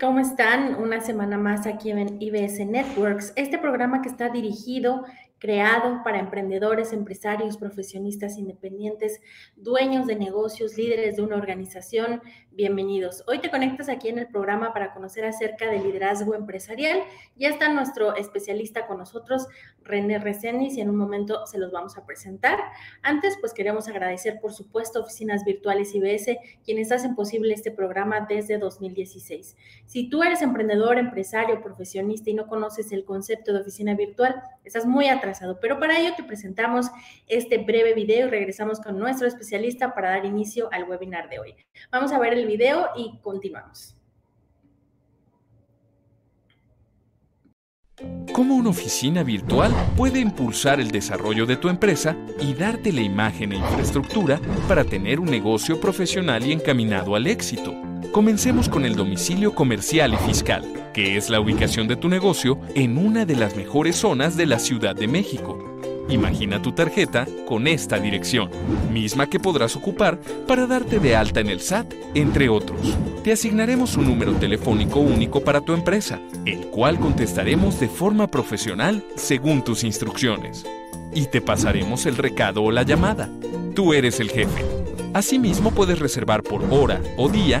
¿cómo están? Una semana más aquí en IBS Networks, este programa que está dirigido creado para emprendedores, empresarios, profesionistas independientes, dueños de negocios, líderes de una organización. Bienvenidos. Hoy te conectas aquí en el programa para conocer acerca del liderazgo empresarial. Ya está nuestro especialista con nosotros, René Resénis, y en un momento se los vamos a presentar. Antes, pues queremos agradecer, por supuesto, Oficinas Virtuales IBS, quienes hacen posible este programa desde 2016. Si tú eres emprendedor, empresario, profesionista y no conoces el concepto de oficina virtual, estás muy atrasado pero para ello te presentamos este breve video y regresamos con nuestro especialista para dar inicio al webinar de hoy. Vamos a ver el video y continuamos. ¿Cómo una oficina virtual puede impulsar el desarrollo de tu empresa y darte la imagen e infraestructura para tener un negocio profesional y encaminado al éxito? Comencemos con el domicilio comercial y fiscal, que es la ubicación de tu negocio en una de las mejores zonas de la Ciudad de México. Imagina tu tarjeta con esta dirección, misma que podrás ocupar para darte de alta en el SAT, entre otros. Te asignaremos un número telefónico único para tu empresa, el cual contestaremos de forma profesional según tus instrucciones. Y te pasaremos el recado o la llamada. Tú eres el jefe. Asimismo puedes reservar por hora o día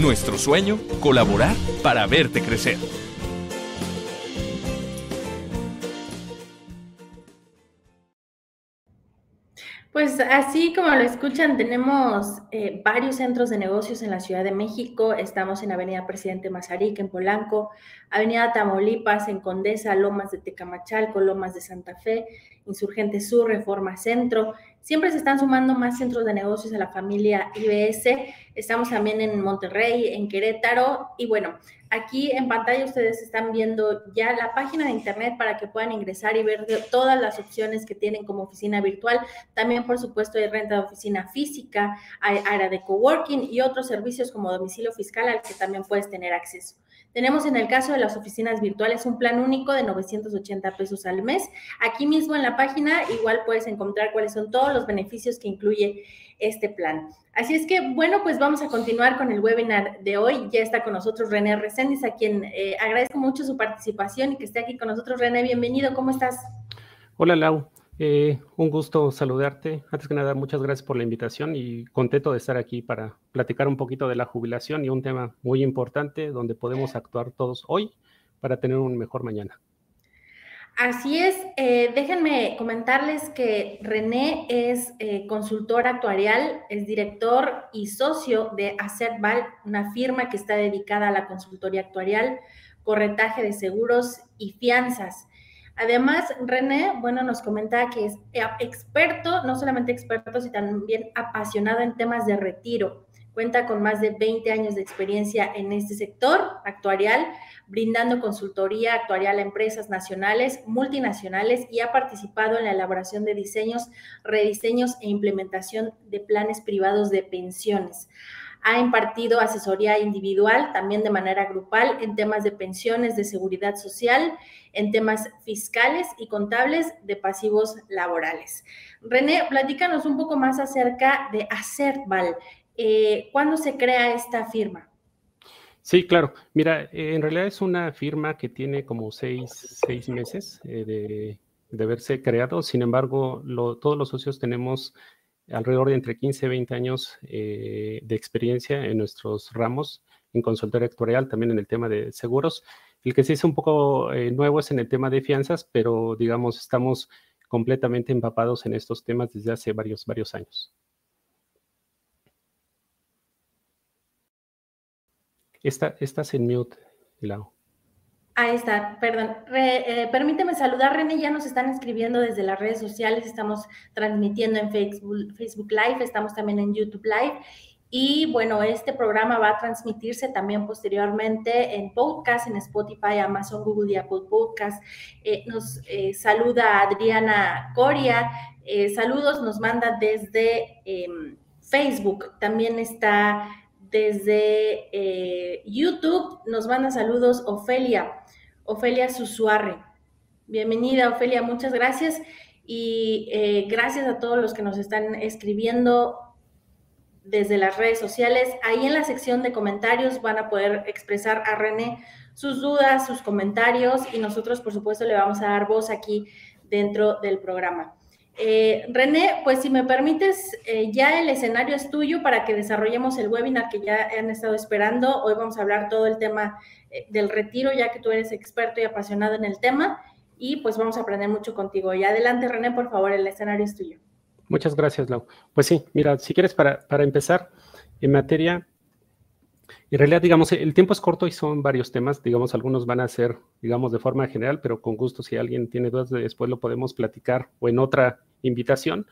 Nuestro sueño, colaborar para verte crecer. Pues así como lo escuchan, tenemos eh, varios centros de negocios en la Ciudad de México. Estamos en Avenida Presidente Mazarik, en Polanco, Avenida Tamaulipas, en Condesa, Lomas de Tecamachalco, Lomas de Santa Fe, Insurgente Sur, Reforma Centro. Siempre se están sumando más centros de negocios a la familia IBS. Estamos también en Monterrey, en Querétaro. Y bueno, aquí en pantalla ustedes están viendo ya la página de internet para que puedan ingresar y ver todas las opciones que tienen como oficina virtual. También, por supuesto, hay renta de oficina física, hay área de coworking y otros servicios como domicilio fiscal al que también puedes tener acceso. Tenemos en el caso de las oficinas virtuales un plan único de 980 pesos al mes. Aquí mismo en la página igual puedes encontrar cuáles son todos los beneficios que incluye este plan. Así es que, bueno, pues vamos a continuar con el webinar de hoy. Ya está con nosotros René Reséndiz, a quien eh, agradezco mucho su participación y que esté aquí con nosotros. René, bienvenido, ¿cómo estás? Hola, Lau. Eh, un gusto saludarte. Antes que nada, muchas gracias por la invitación y contento de estar aquí para platicar un poquito de la jubilación y un tema muy importante donde podemos actuar todos hoy para tener un mejor mañana. Así es, eh, déjenme comentarles que René es eh, consultor actuarial, es director y socio de Acerval, una firma que está dedicada a la consultoría actuarial, corretaje de seguros y fianzas. Además, René, bueno, nos comenta que es experto, no solamente experto, sino también apasionado en temas de retiro. Cuenta con más de 20 años de experiencia en este sector actuarial, brindando consultoría actuarial a empresas nacionales, multinacionales y ha participado en la elaboración de diseños, rediseños e implementación de planes privados de pensiones. Ha impartido asesoría individual, también de manera grupal, en temas de pensiones, de seguridad social, en temas fiscales y contables de pasivos laborales. René, platícanos un poco más acerca de Acertval. Eh, ¿Cuándo se crea esta firma? Sí, claro. Mira, eh, en realidad es una firma que tiene como seis, meses eh, de, de, haberse creado. Sin embargo, todos los socios tenemos alrededor de entre 15 y 20 años eh, de experiencia en nuestros ramos en consultoría actuarial, también en el tema de seguros. El que se hizo un poco eh, nuevo es en el tema de fianzas, pero digamos, estamos completamente empapados en estos temas desde hace varios, varios años. estás en mute, Lau. Ahí está, perdón. Eh, permíteme saludar, René, ya nos están escribiendo desde las redes sociales, estamos transmitiendo en Facebook, Facebook Live, estamos también en YouTube Live Y bueno, este programa va a transmitirse también posteriormente en podcast, en Spotify, Amazon, Google y Apple Podcast. Eh, nos eh, saluda Adriana Coria. Saludos, nos manda desde em, Facebook. También está desde YouTube. Nos manda saludos Ofelia, Ofelia Susuarre. Bienvenida, Ofelia, muchas gracias. Y gracias a todos los que nos están escribiendo desde las redes sociales. Ahí en la sección de comentarios van a poder expresar a René sus dudas, sus comentarios y nosotros, por supuesto, le vamos a dar voz aquí dentro del programa. Eh, René, pues si me permites, eh, ya el escenario es tuyo para que desarrollemos el webinar que ya han estado esperando. Hoy vamos a hablar todo el tema eh, del retiro, ya que tú eres experto y apasionado en el tema, y pues vamos a aprender mucho contigo. Y adelante, René, por favor, el escenario es tuyo. Muchas gracias, Lau. Pues sí, mira, si quieres para, empezar en materia, en realidad, digamos, el tiempo es corto y son varios temas, digamos, algunos van a ser, digamos, de forma general, pero con gusto, si alguien tiene dudas, después lo podemos platicar o en otra invitación.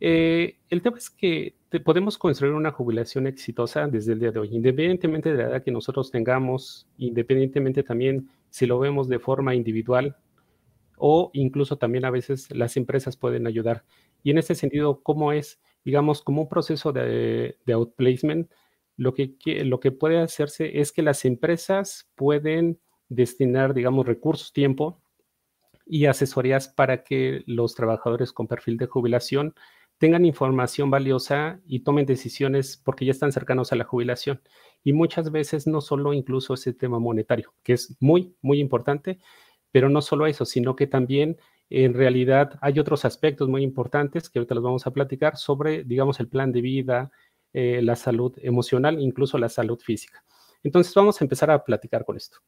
Eh, el tema es que podemos construir una jubilación exitosa desde el día de hoy, independientemente de la edad que nosotros tengamos, independientemente también si lo vemos de forma individual o incluso también a veces las empresas pueden ayudar. Y en ese sentido, ¿cómo es, digamos, como un proceso de, outplacement? Lo que, lo que puede hacerse es que las empresas pueden destinar, digamos, recursos, tiempo y asesorías para que los trabajadores con perfil de jubilación tengan información valiosa y tomen decisiones porque ya están cercanos a la jubilación. Y muchas veces no solo incluso ese tema monetario, que es muy, muy importante, pero no solo eso, sino que también en realidad hay otros aspectos muy importantes que ahorita los vamos a platicar sobre, digamos, el plan de vida, eh, la salud emocional, incluso la salud física. Entonces vamos a empezar a platicar con esto.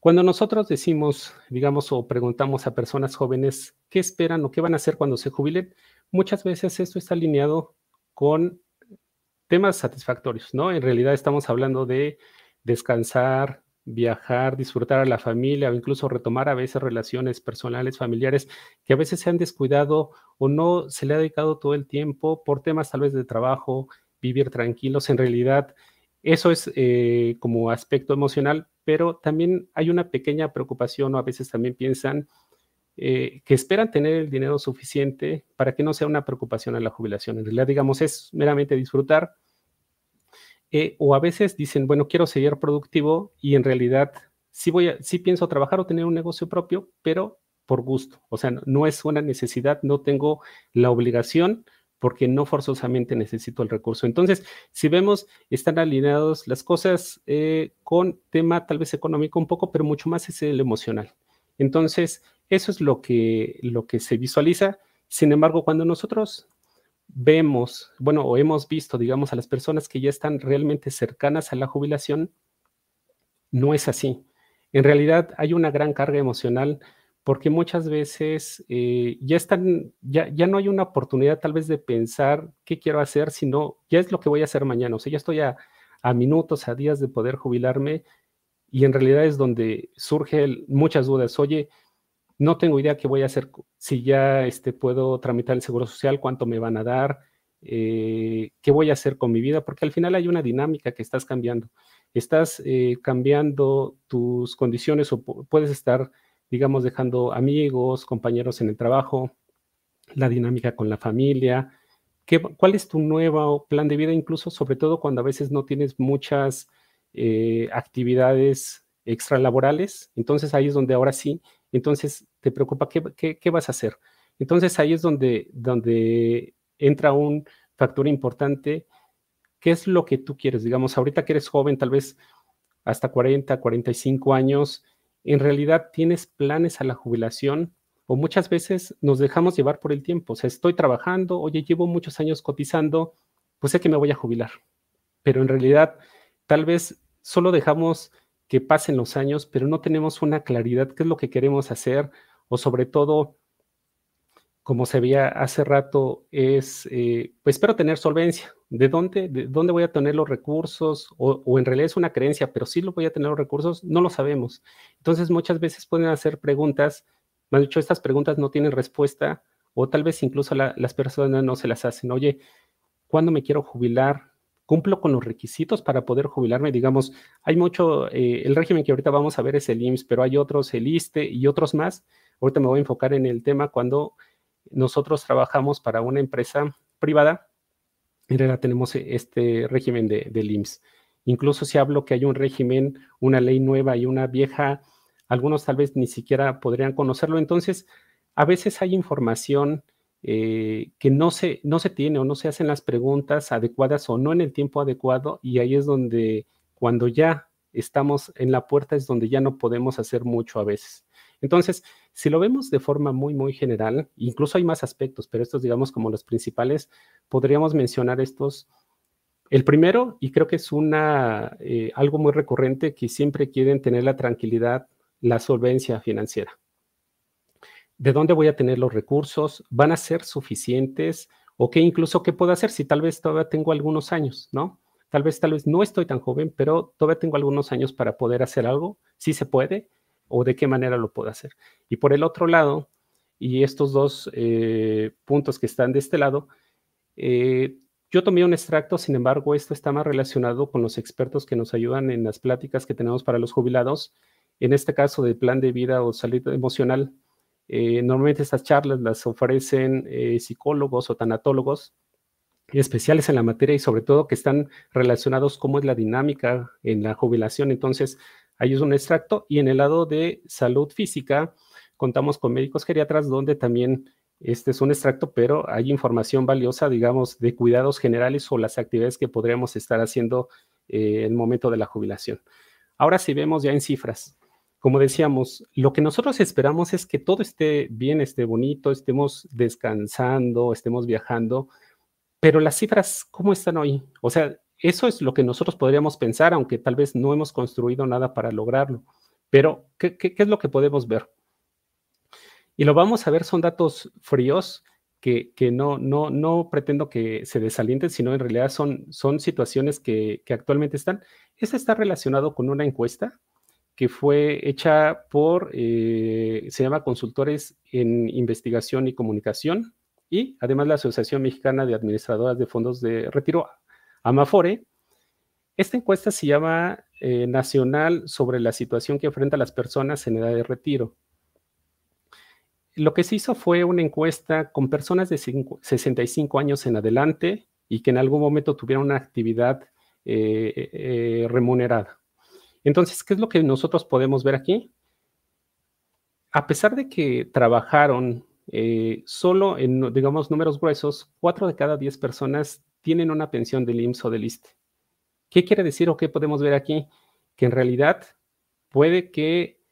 Cuando nosotros decimos, digamos, o preguntamos a personas jóvenes qué esperan o qué van a hacer cuando se jubilen, muchas veces esto está alineado con temas satisfactorios, ¿no? En realidad estamos hablando de descansar, viajar, disfrutar a la familia o incluso retomar a veces relaciones personales, familiares que a veces se han descuidado o no se le ha dedicado todo el tiempo por temas tal vez de trabajo, vivir tranquilos. En realidad, eso es eh, como aspecto emocional, pero también hay una pequeña preocupación o a veces también piensan eh, que esperan tener el dinero suficiente para que no sea una preocupación a la jubilación. En realidad, digamos, es meramente disfrutar eh, o a veces dicen, bueno, quiero seguir productivo y en realidad sí, voy a, sí pienso trabajar o tener un negocio propio, pero por gusto. O sea, no, es una necesidad, no tengo la obligación porque no forzosamente necesito el recurso. Entonces, si vemos, están alineados las cosas eh, con tema tal vez económico un poco, pero mucho más es el emocional. Entonces, eso es lo que, lo que se visualiza. Sin embargo, cuando nosotros vemos, bueno, o hemos visto, digamos, a las personas que ya están realmente cercanas a la jubilación, no es así. En realidad hay una gran carga emocional porque muchas veces eh, ya están, ya, ya no hay una oportunidad tal vez de pensar qué quiero hacer, sino ya es lo que voy a hacer mañana. O sea, ya estoy a, a minutos, a días de poder jubilarme y en realidad es donde surgen muchas dudas. Oye, no tengo idea qué voy a hacer, si ya este, puedo tramitar el seguro social, cuánto me van a dar, eh, qué voy a hacer con mi vida, porque al final hay una dinámica que estás cambiando. Estás eh, cambiando tus condiciones o puedes estar, digamos, dejando amigos, compañeros en el trabajo, la dinámica con la familia. ¿Qué, ¿Cuál es tu nuevo plan de vida? Incluso, sobre todo cuando a veces no tienes muchas eh, actividades extralaborales. Entonces ahí es donde ahora sí entonces te preocupa qué, vas a hacer. Entonces ahí es donde, donde entra un factor importante, qué es lo que tú quieres. Digamos, ahorita que eres joven, tal vez hasta 40, 45 años, en realidad tienes planes a la jubilación o muchas veces nos dejamos llevar por el tiempo. O sea, estoy trabajando, oye, llevo muchos años cotizando, pues sé que me voy a jubilar. Pero en realidad, tal vez solo dejamos que pasen los años, pero no tenemos una claridad qué es lo que queremos hacer o sobre todo, como se veía hace rato, es, eh, pues espero tener solvencia. ¿De dónde, ¿De dónde voy a tener los recursos? O, en realidad es una creencia, pero sí lo voy a tener los recursos, no lo sabemos. Entonces muchas veces pueden hacer preguntas, han dicho, estas preguntas no tienen respuesta o tal vez incluso las personas no se las hacen. Oye, cuándo me quiero jubilar, cumplo con los requisitos para poder jubilarme. Digamos, hay mucho, eh, el régimen que ahorita vamos a ver es el IMSS, pero hay otros, el ISTE y otros más. Ahorita me voy a enfocar en el tema cuando nosotros trabajamos para una empresa privada, en tenemos este régimen de, del IMSS. Incluso si hablo que hay un régimen, una ley nueva y una vieja, algunos tal vez ni siquiera podrían conocerlo. Entonces, a veces hay información eh, que no se, no se tiene o no se hacen las preguntas adecuadas o no en el tiempo adecuado y ahí es donde cuando ya estamos en la puerta es donde ya no podemos hacer mucho a veces. Entonces, si lo vemos de forma muy, muy general, incluso hay más aspectos, pero estos digamos como los principales, podríamos mencionar estos. El primero, y creo que es una, eh, algo muy recurrente, que siempre quieren tener la tranquilidad, la solvencia financiera de dónde voy a tener los recursos, van a ser suficientes o qué incluso qué puedo hacer si tal vez todavía tengo algunos años, ¿no? Tal vez, tal vez no estoy tan joven, pero todavía tengo algunos años para poder hacer algo, si se puede o de qué manera lo puedo hacer. Y por el otro lado, y estos dos eh, puntos que están de este lado, eh, yo tomé un extracto, sin embargo, esto está más relacionado con los expertos que nos ayudan en las pláticas que tenemos para los jubilados, en este caso del plan de vida o salud emocional eh, normalmente estas charlas las ofrecen eh, psicólogos o tanatólogos especiales en la materia y sobre todo que están relacionados cómo es la dinámica en la jubilación. Entonces, ahí es un extracto y en el lado de salud física contamos con médicos geriatras donde también este es un extracto, pero hay información valiosa, digamos, de cuidados generales o las actividades que podríamos estar haciendo eh, en el momento de la jubilación. Ahora si vemos ya en cifras, como decíamos, lo que nosotros esperamos es que todo esté bien, esté bonito, estemos descansando, estemos viajando, pero las cifras, ¿cómo están hoy? O sea, eso es lo que nosotros podríamos pensar, aunque tal vez no hemos construido nada para lograrlo. Pero, ¿qué, es lo que podemos ver? Y lo vamos a ver, son datos fríos que, no, no, no pretendo que se desalienten, sino en realidad son, son situaciones que, que actualmente están. Este está relacionado con una encuesta que fue hecha por, eh, se llama Consultores en Investigación y Comunicación, y además la Asociación Mexicana de Administradoras de Fondos de Retiro, Amafore. Esta encuesta se llama eh, Nacional sobre la situación que enfrentan las personas en edad de retiro. Lo que se hizo fue una encuesta con personas de 65 años en adelante y que en algún momento tuvieran una actividad eh, remunerada. Entonces, ¿qué es lo que nosotros podemos ver aquí? A pesar de que trabajaron eh, solo en, digamos, números gruesos, cuatro de cada diez personas tienen una pensión del IMSS o del ISTE. ¿Qué quiere decir o qué podemos ver aquí? Que en realidad puede que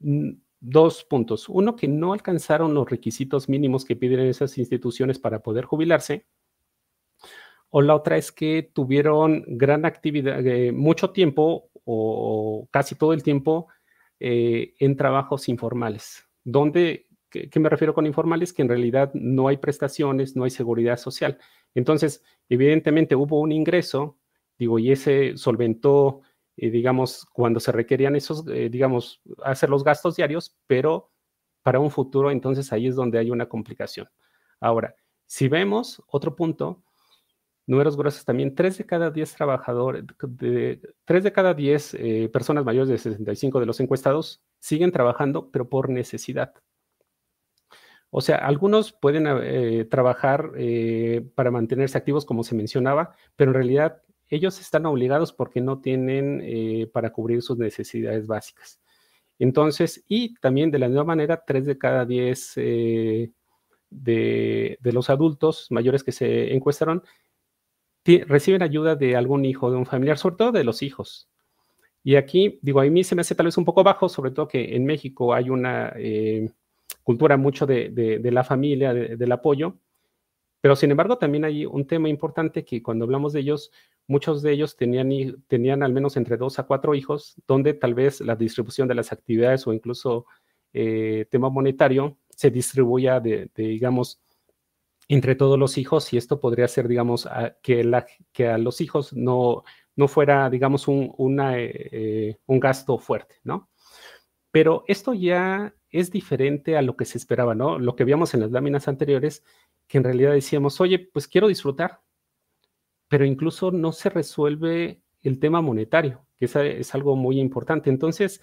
mm, dos puntos. Uno, que no alcanzaron los requisitos mínimos que piden esas instituciones para poder jubilarse. O la otra es que tuvieron gran actividad, eh, mucho tiempo o casi todo el tiempo eh, en trabajos informales, donde, ¿qué, me refiero con informales? Que en realidad no hay prestaciones, no hay seguridad social. Entonces, evidentemente hubo un ingreso, digo, y ese solventó, eh, digamos, cuando se requerían esos, eh, digamos, hacer los gastos diarios, pero para un futuro, entonces ahí es donde hay una complicación. Ahora, si vemos otro punto, números gruesos también, 3 de cada 10 trabajadores, de, 3 de cada 10 eh, personas mayores de 65 de los encuestados siguen trabajando, pero por necesidad. O sea, algunos pueden eh, trabajar eh, para mantenerse activos, como se mencionaba, pero en realidad ellos están obligados porque no tienen para cubrir sus necesidades básicas. Entonces, y también de la misma manera, 3 de cada 10 de, de los adultos mayores que se encuestaron reciben ayuda de algún hijo, de un familiar, sobre todo de los hijos. Y aquí, digo, a mí se me hace tal vez un poco bajo, sobre todo que en México hay una eh, cultura mucho de, la familia, del apoyo, pero sin embargo también hay un tema importante que cuando hablamos de ellos, muchos de ellos tenían, tenían al menos entre dos a cuatro hijos, donde tal vez la distribución de las actividades o incluso eh, tema monetario se distribuya de digamos, entre todos los hijos y esto podría ser, digamos, a, que, la, que a los hijos no, no fuera, digamos, un, una, eh, un gasto fuerte, ¿no? Pero esto ya es diferente a lo que se esperaba, ¿no? Lo que vimos en las láminas anteriores, que en realidad decíamos, oye, pues quiero disfrutar. pero incluso no se resuelve el tema monetario, que es, algo muy importante. Entonces,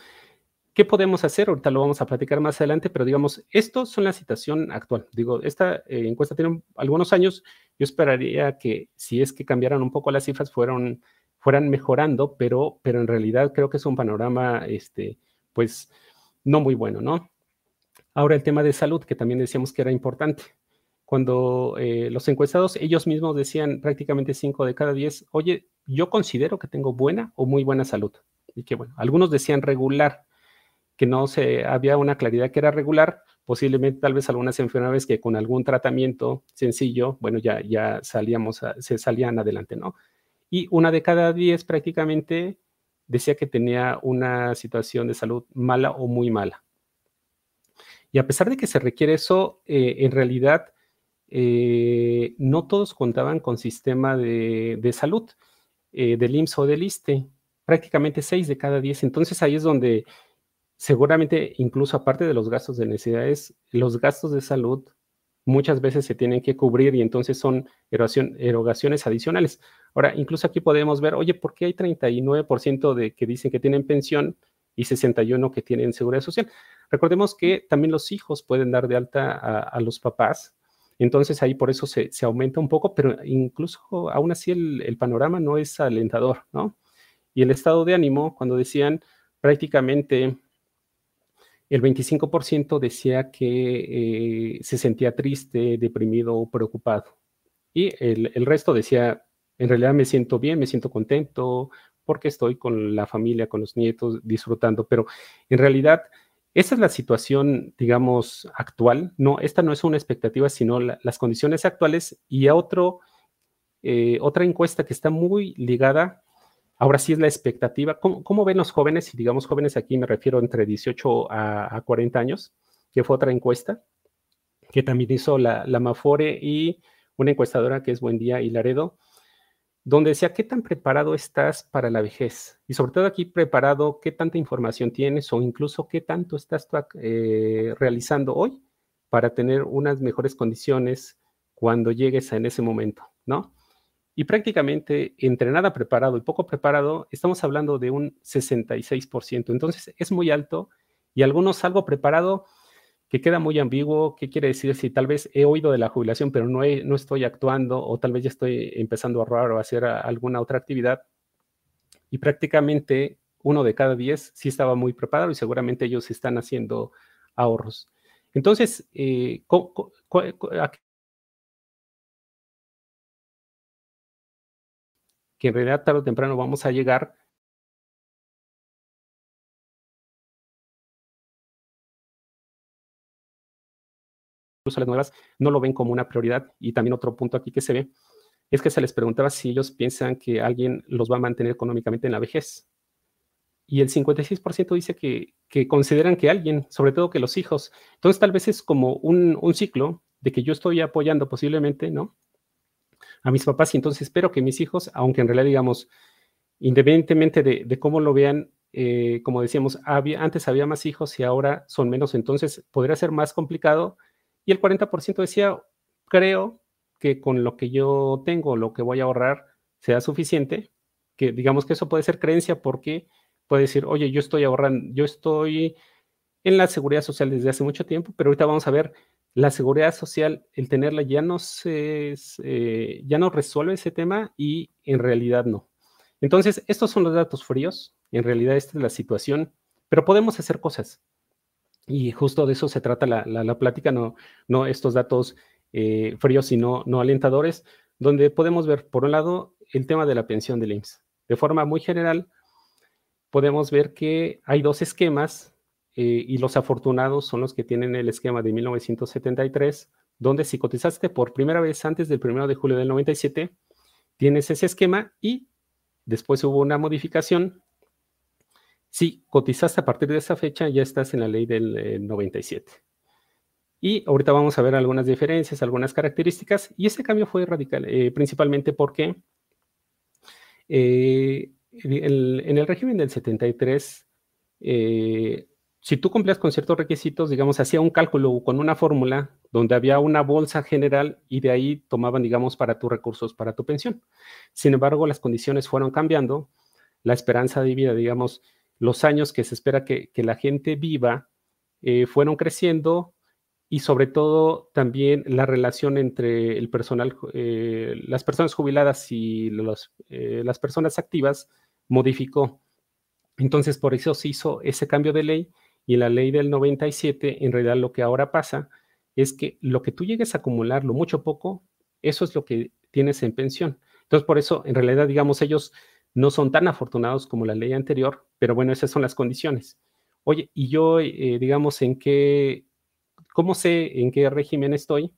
¿qué podemos hacer? Ahorita lo vamos a platicar más adelante, pero digamos, esto son la situación actual. Digo, esta eh, encuesta tiene algunos años. Yo esperaría que si es que cambiaran un poco las cifras, fueron, fueran mejorando, pero, pero en realidad creo que es un panorama, este, pues, no muy bueno, ¿no? Ahora el tema de salud, que también decíamos que era importante. Cuando eh, los encuestados, ellos mismos decían prácticamente 5 de cada 10, oye, yo considero que tengo buena o muy buena salud. Y que bueno, algunos decían regular, que no se había una claridad que era regular, posiblemente tal vez algunas enfermedades que con algún tratamiento sencillo, bueno, ya, ya salíamos, se salían adelante, ¿no? Y una de cada 10 prácticamente decía que tenía una situación de salud mala o muy mala. Y a pesar de que se requiere eso, eh, en realidad eh, no todos contaban con sistema de, salud eh, del IMSS o del ISTE, prácticamente 6 de cada 10. Entonces ahí es donde seguramente, incluso aparte de los gastos de necesidades, los gastos de salud muchas veces se tienen que cubrir y entonces son erogaciones adicionales. Ahora, incluso aquí podemos ver, oye, ¿por qué hay 39% de que dicen que tienen pensión y 61% que tienen seguridad social? Recordemos que también los hijos pueden dar de alta a, los papás, entonces ahí por eso se, aumenta un poco, pero incluso aún así el, panorama no es alentador, ¿no? Y el estado de ánimo, cuando decían prácticamente el 25% decía que eh, se sentía triste, deprimido o preocupado. Y el, resto decía, en realidad me siento bien, me siento contento porque estoy con la familia, con los nietos, disfrutando. Pero en realidad esa es la situación, digamos, actual. No, esta no es una expectativa, sino las condiciones actuales y a otro, eh, otra encuesta que está muy ligada, ahora sí es la expectativa. ¿Cómo, ven los jóvenes? Y digamos jóvenes aquí me refiero entre 18 a, 40 años, que fue otra encuesta que también hizo la, la Mafore y una encuestadora que es Buendía y Laredo donde decía qué tan preparado estás para la vejez y sobre todo aquí preparado, qué tanta información tienes o incluso qué tanto estás eh, realizando hoy para tener unas mejores condiciones cuando llegues a en ese momento, ¿no? Y prácticamente entre nada preparado y poco preparado, estamos hablando de un 66%. Entonces es muy alto y algunos algo preparado que queda muy ambiguo, qué quiere decir si tal vez he oído de la jubilación, pero no, no estoy actuando o tal vez ya estoy empezando a ahorrar o a hacer alguna otra actividad. Y prácticamente uno de cada diez sí estaba muy preparado y seguramente ellos están haciendo ahorros. Entonces, eh, que en realidad tarde o temprano vamos a llegar incluso las nuevas, no lo ven como una prioridad. Y también otro punto aquí que se ve es que se les preguntaba si ellos piensan que alguien los va a mantener económicamente en la vejez. Y el 56% dice que, que, consideran que alguien, sobre todo que los hijos. Entonces tal vez es como un, un ciclo de que yo estoy apoyando posiblemente, ¿no? A mis papás y entonces espero que mis hijos, aunque en realidad digamos, independientemente de, cómo lo vean, eh, como decíamos, había, antes había más hijos y ahora son menos, entonces podría ser más complicado. Y el 40% decía, creo que con lo que yo tengo, lo que voy a ahorrar, sea suficiente, que digamos que eso puede ser creencia porque puede decir, oye, yo estoy ahorrando, yo estoy en la seguridad social desde hace mucho tiempo, pero ahorita vamos a ver, la seguridad social, el tenerla ya no se, eh, ya no resuelve ese tema y en realidad no. Entonces, estos son los datos fríos, en realidad esta es la situación, pero podemos hacer cosas. Y justo de eso se trata la, plática, no, no estos datos eh, fríos, sino no alentadores, donde podemos ver, por un lado, el tema de la pensión del IMSS. De forma muy general, podemos ver que hay dos esquemas eh, y los afortunados son los que tienen el esquema de 1973, donde si cotizaste por primera vez antes del 1 de julio del 97, tienes ese esquema y después hubo una modificación si cotizaste a partir de esa fecha, ya estás en la ley del 97. Eh, y ahorita vamos a ver algunas diferencias, algunas características. Y ese cambio fue radical, eh, principalmente porque eh, en el régimen del 73, si tú cumplías con ciertos requisitos, digamos, hacía un cálculo con una fórmula donde había una bolsa general y de ahí tomaban, digamos, para tus recursos, para tu pensión. Sin embargo, las condiciones fueron cambiando, la esperanza de vida, digamos, los años que se espera que, la gente viva eh, fueron creciendo y sobre todo también la relación entre el personal, eh, las personas jubiladas y eh, las personas activas modificó. Entonces, por eso se hizo ese cambio de ley y la ley del 97, en realidad lo que ahora pasa es que lo que tú llegues a acumular, lo mucho poco, eso es lo que tienes en pensión. Entonces, por eso, en realidad, digamos, ellos no son tan afortunados como la ley anterior, pero bueno, esas son las condiciones. Oye, y yo, eh, digamos, en qué, ¿cómo sé en qué régimen estoy?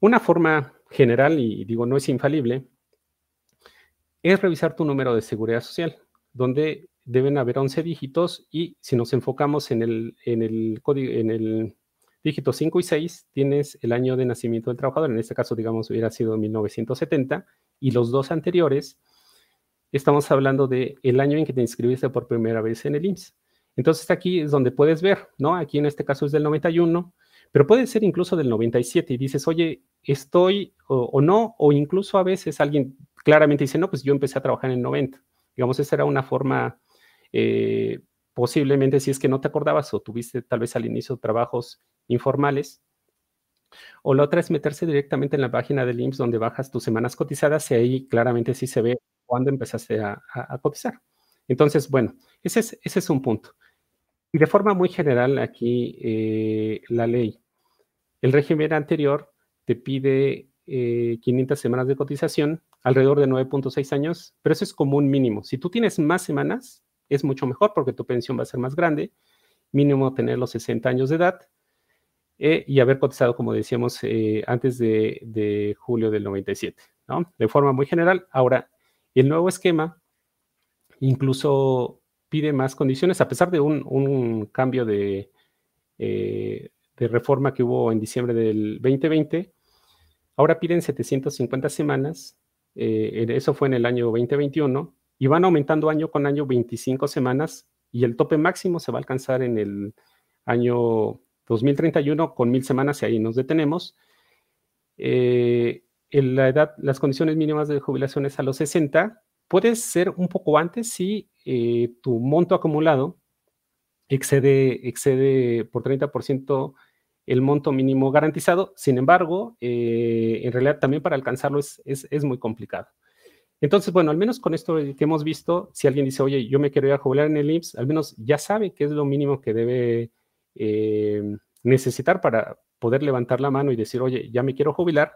Una forma general, y digo, no es infalible, es revisar tu número de seguridad social, donde deben haber 11 dígitos y si nos enfocamos en el, en el, código, en el dígito 5 y 6, tienes el año de nacimiento del trabajador, en este caso, digamos, hubiera sido 1970, y los dos anteriores, estamos hablando de el año en que te inscribiste por primera vez en el IMSS. Entonces aquí es donde puedes ver, ¿no? Aquí en este caso es del 91, pero puede ser incluso del 97 y dices, oye, estoy o, no, o incluso a veces alguien claramente dice, no, pues yo empecé a trabajar en el 90. Digamos, esa era una forma eh, posiblemente si es que no te acordabas o tuviste tal vez al inicio trabajos informales. O la otra es meterse directamente en la página del IMSS donde bajas tus semanas cotizadas y ahí claramente sí se ve cuándo empezaste a, cotizar. Entonces, bueno, ese es, ese es un punto. Y de forma muy general aquí eh, la ley, el régimen anterior te pide 500 eh, semanas de cotización, alrededor de 9.6 años, pero eso es como un mínimo. Si tú tienes más semanas, es mucho mejor porque tu pensión va a ser más grande, mínimo tener los 60 años de edad eh, y haber cotizado, como decíamos, eh, antes de, julio del 97, ¿no? De forma muy general. Ahora, el nuevo esquema incluso pide más condiciones, a pesar de un, cambio de, eh, de reforma que hubo en diciembre del 2020, ahora piden 750 semanas, eso fue en el año 2021, y van aumentando año con año 25 semanas y el tope máximo se va a alcanzar en el año 2031 con mil semanas y ahí nos detenemos. Eh, la edad, las condiciones mínimas de jubilación es a los 60. Puede ser un poco antes si eh, tu monto acumulado excede, excede por 30% el monto mínimo garantizado. Sin embargo, eh, en realidad también para alcanzarlo es, es muy complicado. Entonces, bueno, al menos con esto que hemos visto, si alguien dice, oye, yo me quiero ir a jubilar en el IMSS, al menos ya sabe qué es lo mínimo que debe eh, necesitar para poder levantar la mano y decir, oye, ya me quiero jubilar.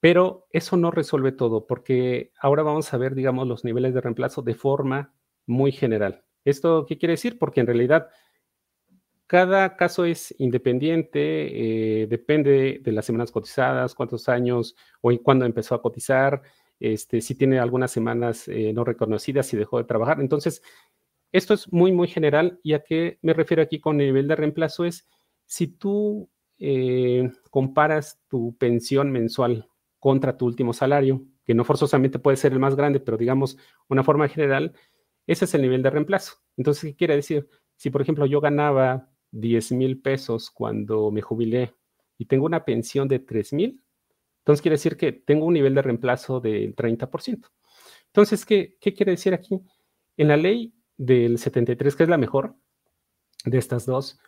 Pero eso no resuelve todo, porque ahora vamos a ver, digamos, los niveles de reemplazo de forma muy general. ¿Esto qué quiere decir? Porque en realidad cada caso es independiente, eh, depende de las semanas cotizadas, cuántos años o en cuándo empezó a cotizar, este, si tiene algunas semanas eh, no reconocidas, si dejó de trabajar. Entonces, esto es muy, muy general y a qué me refiero aquí con el nivel de reemplazo es si tú eh, comparas tu pensión mensual contra tu último salario, que no forzosamente puede ser el más grande, pero digamos una forma general, ese es el nivel de reemplazo. Entonces, ¿qué quiere decir? Si, por ejemplo, yo ganaba 10 mil pesos cuando me jubilé y tengo una pensión de 3 mil, entonces quiere decir que tengo un nivel de reemplazo del 30%. Entonces, ¿qué, ¿qué, quiere decir aquí? En la ley del 73, que es la mejor de estas dos,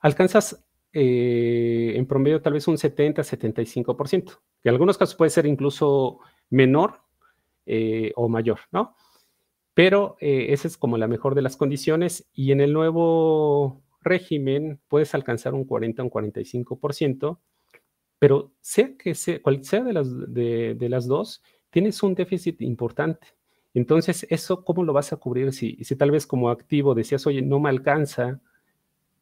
alcanzas eh, en promedio tal vez un 70-75%, que en algunos casos puede ser incluso menor eh, o mayor, ¿no? Pero eh, esa es como la mejor de las condiciones y en el nuevo régimen puedes alcanzar un 40 o un 45%, pero sea que sea, cual sea de las, de, las dos, tienes un déficit importante. Entonces, ¿eso cómo lo vas a cubrir? Si, si tal vez como activo decías, oye, no me alcanza,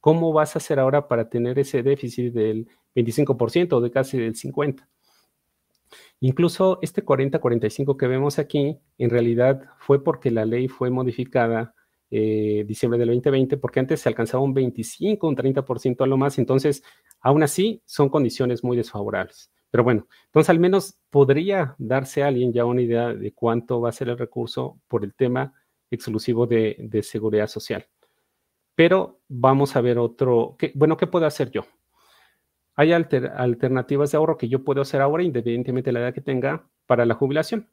¿cómo vas a hacer ahora para tener ese déficit del 25% o de casi del 50%? Incluso este 40-45 que vemos aquí, en realidad fue porque la ley fue modificada eh, diciembre del 2020, porque antes se alcanzaba un 25, un 30% a lo más, entonces aún así son condiciones muy desfavorables. Pero bueno, entonces al menos podría darse a alguien ya una idea de cuánto va a ser el recurso por el tema exclusivo de, seguridad social. Pero vamos a ver otro, bueno, ¿qué puedo hacer yo? Hay alternativas de ahorro que yo puedo hacer ahora, independientemente de la edad que tenga, para la jubilación.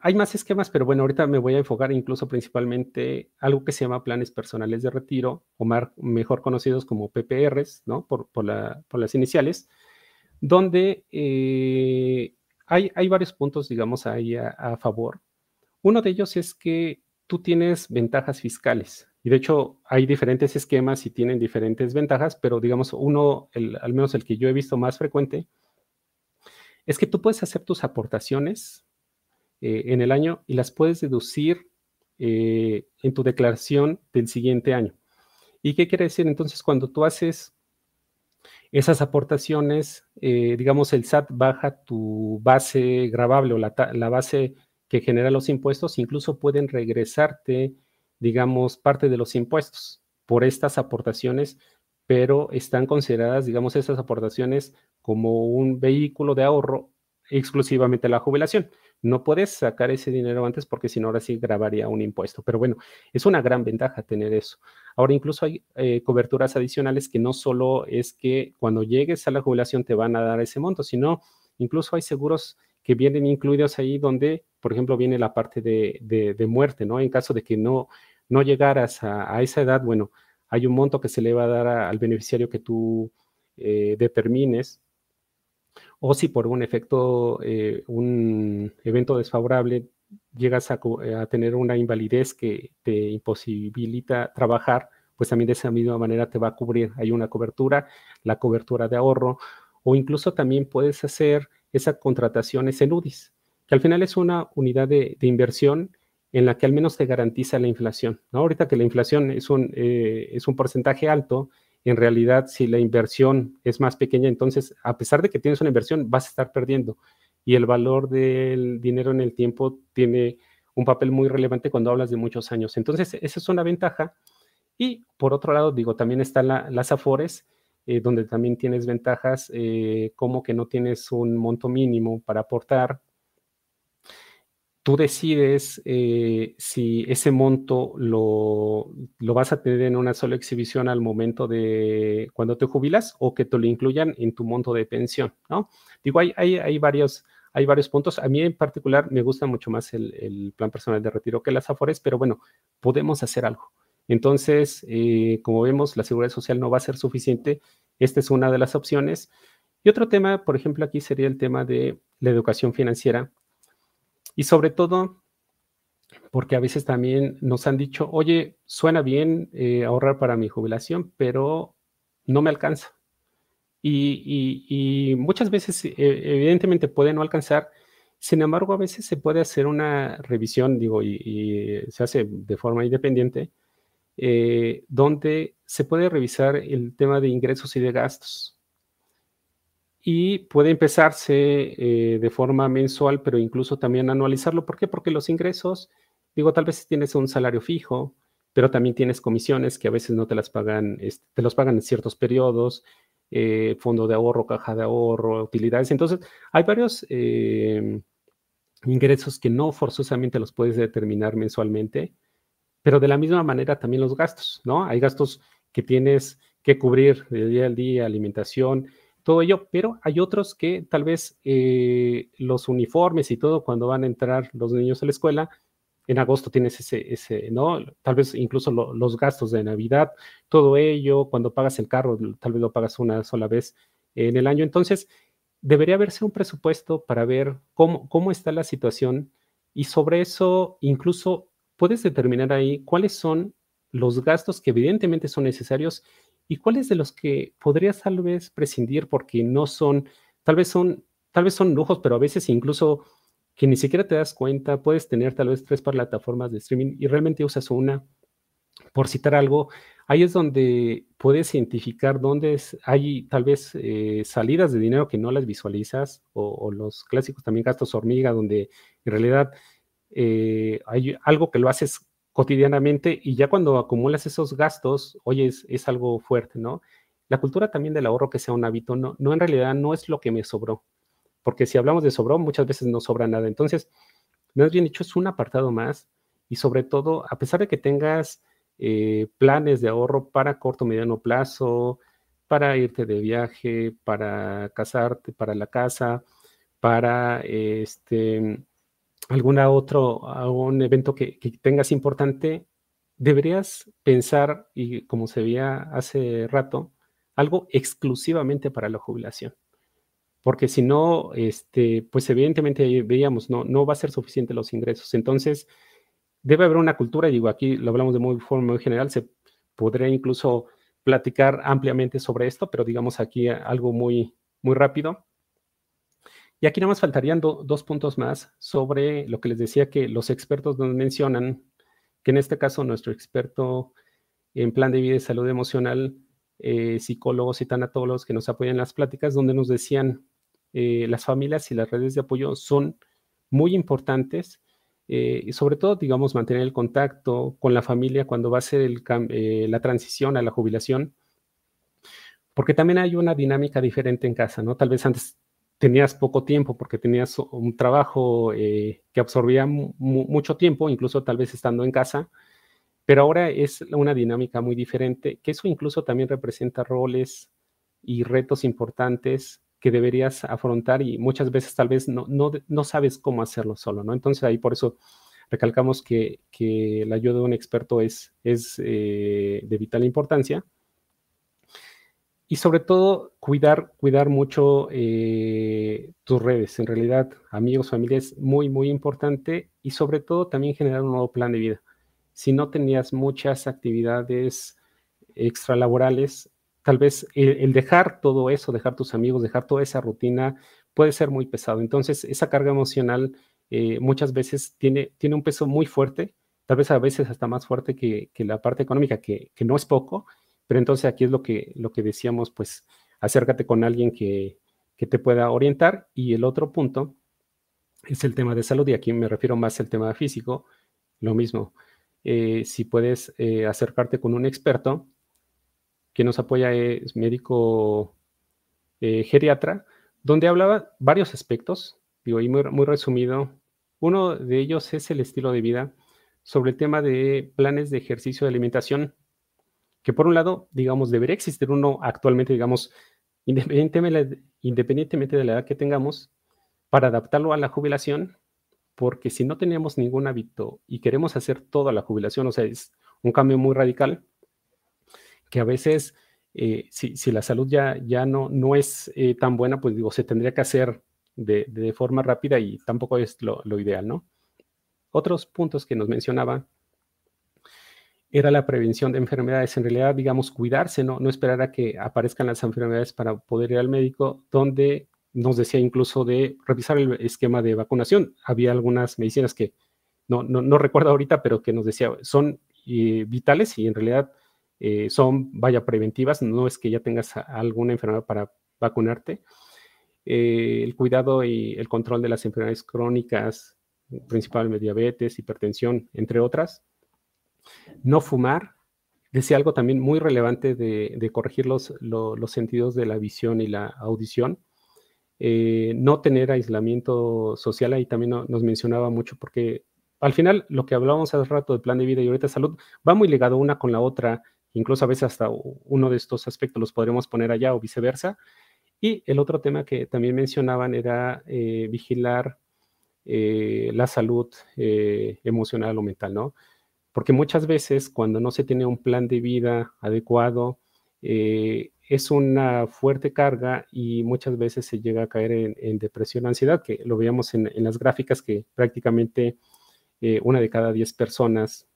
Hay más esquemas, pero bueno, ahorita me voy a enfocar incluso principalmente algo que se llama planes personales de retiro, o mejor conocidos como PPRs, ¿no? Por, las iniciales, donde eh, hay, varios puntos, digamos, ahí a favor. Uno de ellos es que tú tienes ventajas fiscales. Y de hecho, hay diferentes esquemas y tienen diferentes ventajas, pero digamos, uno, al menos el que yo he visto más frecuente, es que tú puedes hacer tus aportaciones eh, en el año y las puedes deducir eh, en tu declaración del siguiente año. ¿Y qué quiere decir? Entonces, cuando tú haces esas aportaciones, eh, digamos, el SAT baja tu base grabable o la, la base que genera los impuestos, incluso pueden regresarte, digamos, parte de los impuestos por estas aportaciones, pero están consideradas, digamos, esas aportaciones como un vehículo de ahorro exclusivamente la jubilación. No puedes sacar ese dinero antes porque si no, ahora sí grabaría un impuesto. Pero bueno, es una gran ventaja tener eso. Ahora incluso hay eh, coberturas adicionales que no solo es que cuando llegues a la jubilación te van a dar ese monto, sino incluso hay seguros que vienen incluidos ahí donde, por ejemplo, viene la parte de, muerte, ¿no? En caso de que no, no llegaras a, esa edad, bueno, hay un monto que se le va a dar al beneficiario que tú eh, determines. O si por un efecto, eh, un evento desfavorable, llegas a, a, tener una invalidez que te imposibilita trabajar, pues también de esa misma manera te va a cubrir. Hay una cobertura, la cobertura de ahorro, o incluso también puedes hacer esa contratación en UDIs, que al final es una unidad de, inversión en la que al menos te garantiza la inflación. Ahorita que la inflación es un, eh, es un porcentaje alto, en realidad si la inversión es más pequeña, entonces a pesar de que tienes una inversión, vas a estar perdiendo. Y el valor del dinero en el tiempo tiene un papel muy relevante cuando hablas de muchos años. Entonces, esa es una ventaja. Y por otro lado, digo, también están las AFORES, eh, donde también tienes ventajas eh, como que no tienes un monto mínimo para aportar. Tú decides eh, si ese monto lo, vas a tener en una sola exhibición al momento de cuando te jubilas o que te lo incluyan en tu monto de pensión, ¿no? Digo, hay, hay, varios, hay varios puntos. A mí en particular me gusta mucho más el, el plan personal de retiro que las AFORES, pero bueno, podemos hacer algo. Entonces, eh, como vemos, la seguridad social no va a ser suficiente. Esta es una de las opciones. Y otro tema, por ejemplo, aquí sería el tema de la educación financiera. Y sobre todo, porque a veces también nos han dicho, oye, suena bien eh, ahorrar para mi jubilación, pero no me alcanza. Y, muchas veces, eh, evidentemente, puede no alcanzar. Sin embargo, a veces se puede hacer una revisión, digo, y se hace de forma independiente eh, donde se puede revisar el tema de ingresos y de gastos. Y puede empezarse eh, de forma mensual, pero incluso también anualizarlo. ¿Por qué? Porque los ingresos, digo, tal vez tienes un salario fijo, pero también tienes comisiones que a veces no te las pagan, este, te los pagan en ciertos periodos, eh, fondo de ahorro, caja de ahorro, utilidades. Entonces, hay varios ingresos que no forzosamente los puedes determinar mensualmente pero de la misma manera también los gastos, ¿no? Hay gastos que tienes que cubrir de día al día, alimentación, todo ello, pero hay otros que tal vez eh, los uniformes y todo, cuando van a entrar los niños a la escuela, en agosto tienes ese, ese ¿no? Tal vez incluso los gastos de Navidad, todo ello, cuando pagas el carro, tal vez lo pagas una sola vez en el año. Entonces, debería verse un presupuesto para ver cómo, cómo está la situación y sobre eso incluso puedes determinar ahí cuáles son los gastos que evidentemente son necesarios y cuáles de los que podrías tal vez prescindir porque no son, tal vez son, tal vez son lujos, pero a veces incluso que ni siquiera te das cuenta, puedes tener tal vez tres plataformas de streaming y realmente usas una. Por citar algo, ahí es donde puedes identificar dónde hay tal vez eh, salidas de dinero que no las visualizas o, o, los clásicos también gastos hormiga, donde en realidad eh, hay algo que lo haces cotidianamente y ya cuando acumulas esos gastos, oye, es, algo fuerte, ¿no? La cultura también del ahorro que sea un hábito, no, no en realidad no es lo que me sobró, porque si hablamos de sobró, muchas veces no sobra nada. Entonces, más bien dicho, es un apartado más y sobre todo, a pesar de que tengas eh, planes de ahorro para corto mediano plazo, para irte de viaje, para casarte, para la casa, para este, alguna otro, algún evento que, que tengas importante, deberías pensar, y como se veía hace rato, algo exclusivamente para la jubilación. Porque si no, este, pues evidentemente veíamos, no, no va a ser suficiente los ingresos. Entonces, debe haber una cultura, digo, aquí lo hablamos de muy forma muy general, se podría incluso platicar ampliamente sobre esto, pero digamos aquí algo muy, muy rápido. Y aquí nada más faltarían dos puntos más sobre lo que les decía que los expertos nos mencionan, que en este caso nuestro experto en plan de vida y salud emocional, eh, psicólogos y tanatólogos que nos apoyan en las pláticas, donde nos decían eh, las familias y las redes de apoyo son muy importantes eh, y sobre todo, digamos, mantener el contacto con la familia cuando va a ser la transición a la jubilación, porque también hay una dinámica diferente en casa, ¿no? Tal vez antes tenías poco tiempo porque tenías un trabajo eh, que absorbía mucho tiempo, incluso tal vez estando en casa, pero ahora es una dinámica muy diferente, que eso incluso también representa roles y retos importantes que deberías afrontar y muchas veces tal vez no, no, sabes cómo hacerlo solo, ¿no? Entonces ahí por eso recalcamos que, que la ayuda de un experto es, es eh, de vital importancia y sobre todo, cuidar, cuidar mucho eh, tus redes. En realidad, amigos, familia es muy, muy importante. Y sobre todo, también generar un nuevo plan de vida. Si no tenías muchas actividades extralaborales, tal vez el, dejar todo eso, dejar tus amigos, dejar toda esa rutina, puede ser muy pesado. Entonces, esa carga emocional eh, muchas veces tiene, tiene un peso muy fuerte, tal vez a veces hasta más fuerte que, la parte económica, que, que no es poco pero entonces aquí es lo que, lo que decíamos, pues acércate con alguien que, te pueda orientar. Y el otro punto es el tema de salud, y aquí me refiero más al tema físico, lo mismo. Eh, si puedes eh, acercarte con un experto, que nos apoya es médico eh, geriatra, donde hablaba varios aspectos, digo, y muy, muy resumido. Uno de ellos es el estilo de vida, sobre el tema de planes de ejercicio de alimentación que por un lado, digamos, debería existir uno actualmente, digamos, independientemente, de la edad que tengamos, para adaptarlo a la jubilación, porque si no tenemos ningún hábito y queremos hacer todo a la jubilación, o sea, es un cambio muy radical, que a veces, eh, si, la salud ya, ya no, no es eh, tan buena, pues digo, se tendría que hacer de, forma rápida y tampoco es lo, lo, ideal, ¿no? Otros puntos que nos mencionaba era la prevención de enfermedades. En realidad, digamos, cuidarse, no, no esperar a que aparezcan las enfermedades para poder ir al médico, donde nos decía incluso de revisar el esquema de vacunación. Había algunas medicinas que no, no, recuerdo ahorita, pero que nos decía son eh, vitales y en realidad eh, son, vaya, preventivas. No es que ya tengas alguna enfermedad para vacunarte. Eh, el cuidado y el control de las enfermedades crónicas, principalmente diabetes, hipertensión, entre otras no fumar, decía algo también muy relevante de, corregir los, sentidos de la visión y la audición. Eh, no tener aislamiento social, ahí también nos mencionaba mucho, porque al final lo que hablábamos hace rato de plan de vida y ahorita salud va muy ligado una con la otra, incluso a veces hasta uno de estos aspectos los podremos poner allá o viceversa. Y el otro tema que también mencionaban era eh, vigilar eh, la salud emocional o mental, ¿no? Porque muchas veces cuando no se tiene un plan de vida adecuado, eh, es una fuerte carga y muchas veces se llega a caer en, depresión, ansiedad, que lo veíamos en, las gráficas que prácticamente eh, una de cada diez personas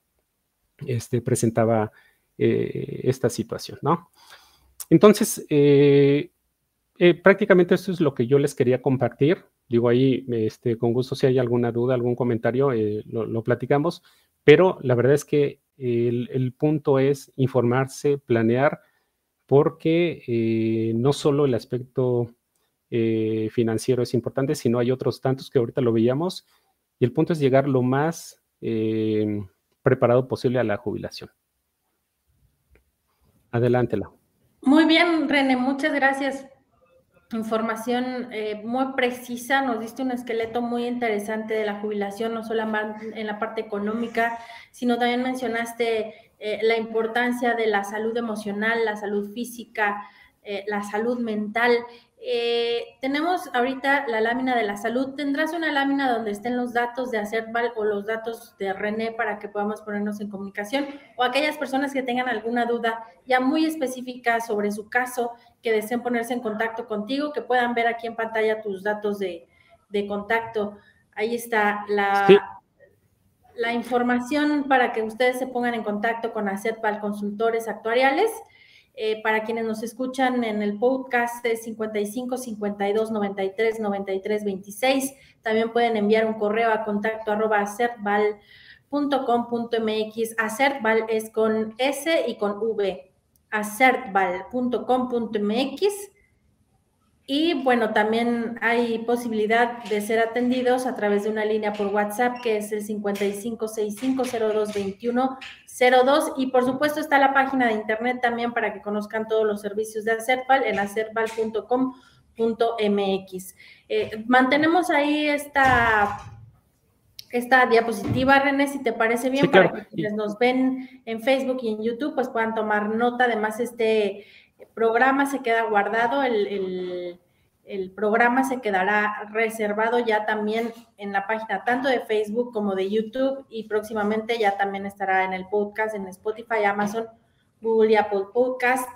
este, presentaba eh, esta situación, ¿no? Entonces, prácticamente esto es lo que yo les quería compartir. Digo ahí, este, con gusto, si hay alguna duda, algún comentario, lo, platicamos. Pero la verdad es que el, punto es informarse, planear, porque eh, no solo el aspecto eh, financiero es importante, sino hay otros tantos que ahorita lo veíamos, y el punto es llegar lo más eh, preparado posible a la jubilación. Adelántela. Muy bien, René, muchas gracias información eh, muy precisa, nos diste un esqueleto muy interesante de la jubilación, no solo en la parte económica, sino también mencionaste eh, la importancia de la salud emocional, la salud física, eh, la salud mental. Eh, tenemos ahorita la lámina de la salud. Tendrás una lámina donde estén los datos de Acerval o los datos de René para que podamos ponernos en comunicación o aquellas personas que tengan alguna duda ya muy específica sobre su caso, que deseen ponerse en contacto contigo, que puedan ver aquí en pantalla tus datos de, contacto. Ahí está la, la información para que ustedes se pongan en contacto con Acerval Consultores Actuariales. Eh, para quienes nos escuchan en el podcast de 55 52 93 93 26, también pueden enviar un correo a contacto arroba acertval.com.mx. Acertval es con S y con V. acertval.com.mx y bueno, también hay posibilidad de ser atendidos a través de una línea por WhatsApp que es el 5565022102 y por supuesto está la página de internet también para que conozcan todos los servicios de Acerpal en acerpal.com.mx. Eh, mantenemos ahí esta esta diapositiva, René, si te parece bien, para que quienes nos ven en Facebook y en YouTube, pues puedan tomar nota. Además, este programa se queda guardado, el, programa se quedará reservado ya también en la página tanto de Facebook como de YouTube y próximamente ya también estará en el podcast en Spotify, Amazon, Google y Apple Podcast.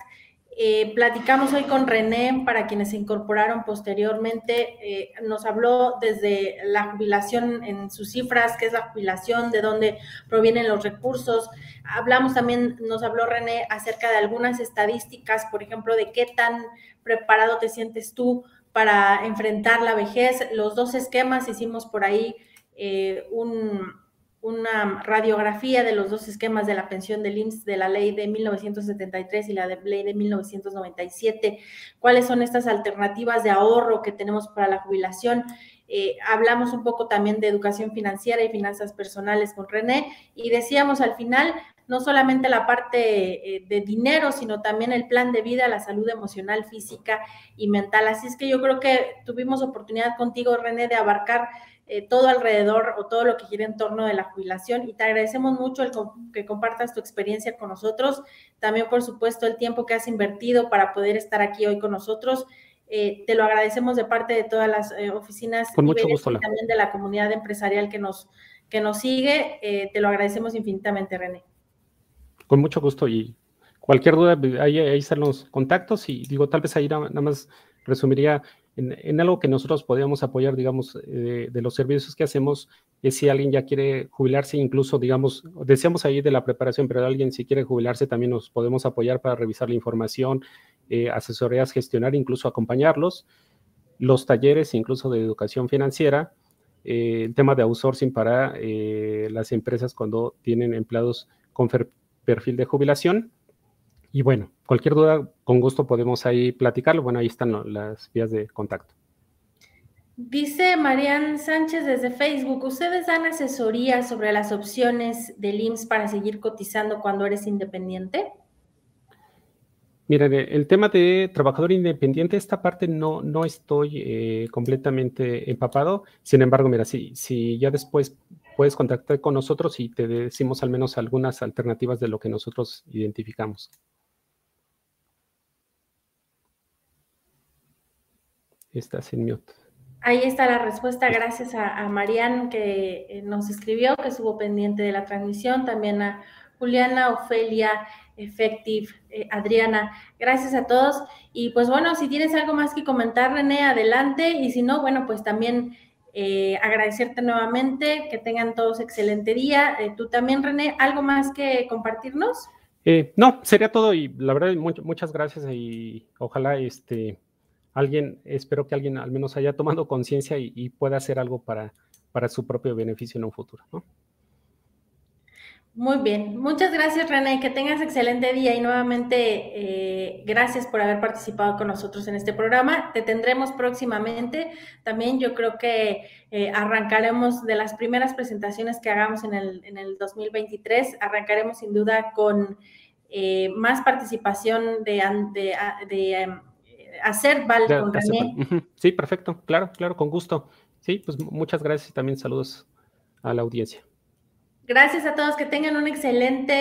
Eh, platicamos hoy con René para quienes se incorporaron posteriormente. Eh, nos habló desde la jubilación en sus cifras, qué es la jubilación, de dónde provienen los recursos. Hablamos también, nos habló René acerca de algunas estadísticas, por ejemplo, de qué tan preparado te sientes tú para enfrentar la vejez. Los dos esquemas hicimos por ahí eh, un una radiografía de los dos esquemas de la pensión del IMSS de la ley de 1973 y la de ley de 1997, cuáles son estas alternativas de ahorro que tenemos para la jubilación. Eh, hablamos un poco también de educación financiera y finanzas personales con René y decíamos al final no solamente la parte eh, de dinero, sino también el plan de vida, la salud emocional, física y mental. Así es que yo creo que tuvimos oportunidad contigo, René, de abarcar eh, todo alrededor o todo lo que gira en torno de la jubilación y te agradecemos mucho el que compartas tu experiencia con nosotros, también por supuesto el tiempo que has invertido para poder estar aquí hoy con nosotros. Eh, te lo agradecemos de parte de todas las eh, oficinas con mucho gusto, y también de la comunidad empresarial que nos, que nos sigue. te lo agradecemos infinitamente, René. Con mucho gusto y cualquier duda, ahí, ahí están los contactos y digo, tal vez ahí nada más resumiría en, algo que nosotros podríamos apoyar, digamos, eh, de los servicios que hacemos, es si alguien ya quiere jubilarse, incluso, digamos, deseamos ahí de la preparación, pero alguien si quiere jubilarse también nos podemos apoyar para revisar la información, eh, asesorías, gestionar, incluso acompañarlos, los talleres, incluso de educación financiera, eh, el tema de outsourcing para las empresas cuando tienen empleados con perfil de jubilación y bueno, cualquier duda, con gusto podemos ahí platicarlo. Bueno, ahí están las vías de contacto. Dice Marian Sánchez desde Facebook, ¿ustedes dan asesoría sobre las opciones del IMSS para seguir cotizando cuando eres independiente? Mira, el tema de trabajador independiente, esta parte no, no estoy eh, completamente empapado. Sin embargo, mira, si, si ya después puedes contactar con nosotros y te decimos al menos algunas alternativas de lo que nosotros identificamos. Estás en mute. Ahí está la respuesta, gracias a, a Marian que eh, nos escribió, que estuvo pendiente de la transmisión, también a Juliana, Ofelia, Effective, eh, Adriana, gracias a todos. Y pues bueno, si tienes algo más que comentar, René, adelante. Y si no, bueno, pues también eh, agradecerte nuevamente, que tengan todos excelente día. tú también, René, ¿algo más que compartirnos? no, sería todo y la verdad, muchas gracias y ojalá este alguien, espero que alguien al menos haya tomado conciencia y, pueda hacer algo para, para su propio beneficio en un futuro. Muy bien, muchas gracias René, que tengas excelente día y nuevamente eh, gracias por haber participado con nosotros en este programa. Te tendremos próximamente. También yo creo que eh, arrancaremos de las primeras presentaciones que hagamos en el, en el 2023, arrancaremos sin duda con eh, más participación de, em, hacer Val con Sí, perfecto, claro, claro, con gusto. Sí, pues muchas gracias y también saludos a la audiencia. Gracias a todos, que tengan una excelente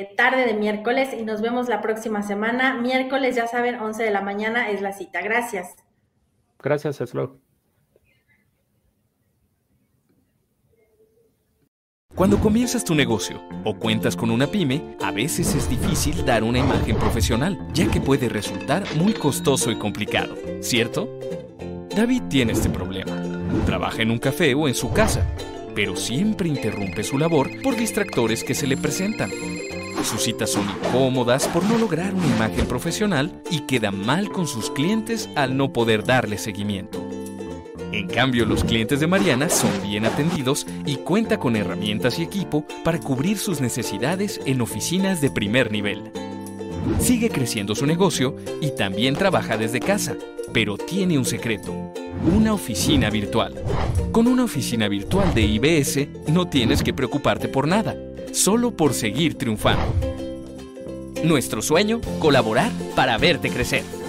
eh, tarde de miércoles y nos vemos la próxima semana. Miércoles, ya saben, 11 de la mañana es la cita. Gracias. Gracias, Slow. Cuando comienzas tu negocio o cuentas con una pyme, a veces es difícil dar una imagen profesional, ya que puede resultar muy costoso y complicado, ¿cierto? David tiene este problema. Trabaja en un café o en su casa pero siempre interrumpe su labor por distractores que se le presentan. Sus citas son incómodas por no lograr una imagen profesional y queda mal con sus clientes al no poder darle seguimiento. En cambio, los clientes de Mariana son bien atendidos y cuenta con herramientas y equipo para cubrir sus necesidades en oficinas de primer nivel. Sigue creciendo su negocio y también trabaja desde casa, pero tiene un secreto, una oficina virtual. Con una oficina virtual de IBS no tienes que preocuparte por nada, solo por seguir triunfando. Nuestro sueño, colaborar para verte crecer.